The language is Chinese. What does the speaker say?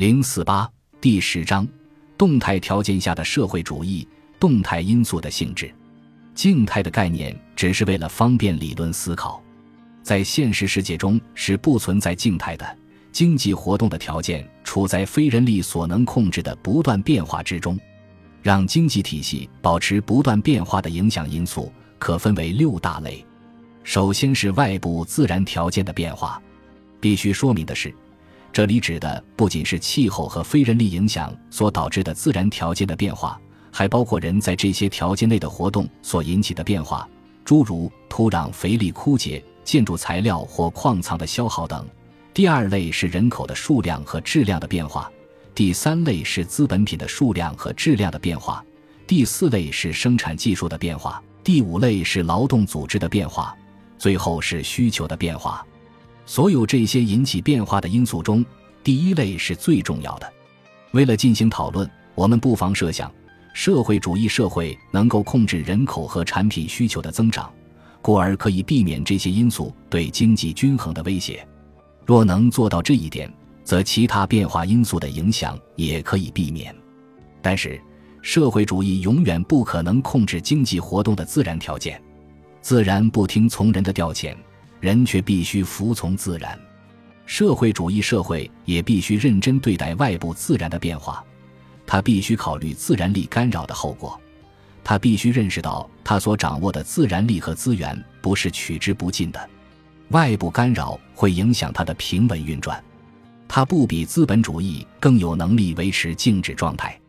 零四八第十章：动态条件下的社会主义，动态因素的性质。静态的概念只是为了方便理论思考，在现实世界中是不存在静态的。经济活动的条件处在非人力所能控制的不断变化之中，让经济体系保持不断变化的影响因素可分为六大类。首先是外部自然条件的变化，必须说明的是。这里指的不仅是气候和非人力影响所导致的自然条件的变化，还包括人在这些条件内的活动所引起的变化，诸如土壤肥力枯竭、建筑材料或矿藏的消耗等。第二类是人口的数量和质量的变化，第三类是资本品的数量和质量的变化，第四类是生产技术的变化，第五类是劳动组织的变化，最后是需求的变化。所有这些引起变化的因素中，第一类是最重要的。为了进行讨论，我们不妨设想，社会主义社会能够控制人口和产品需求的增长，故而可以避免这些因素对经济均衡的威胁。若能做到这一点，则其他变化因素的影响也可以避免。但是，社会主义永远不可能控制经济活动的自然条件，自然不听从人的调遣。人却必须服从自然，社会主义社会也必须认真对待外部自然的变化，他必须考虑自然力干扰的后果，他必须认识到他所掌握的自然力和资源不是取之不尽的，外部干扰会影响他的平稳运转，他不比资本主义更有能力维持静止状态。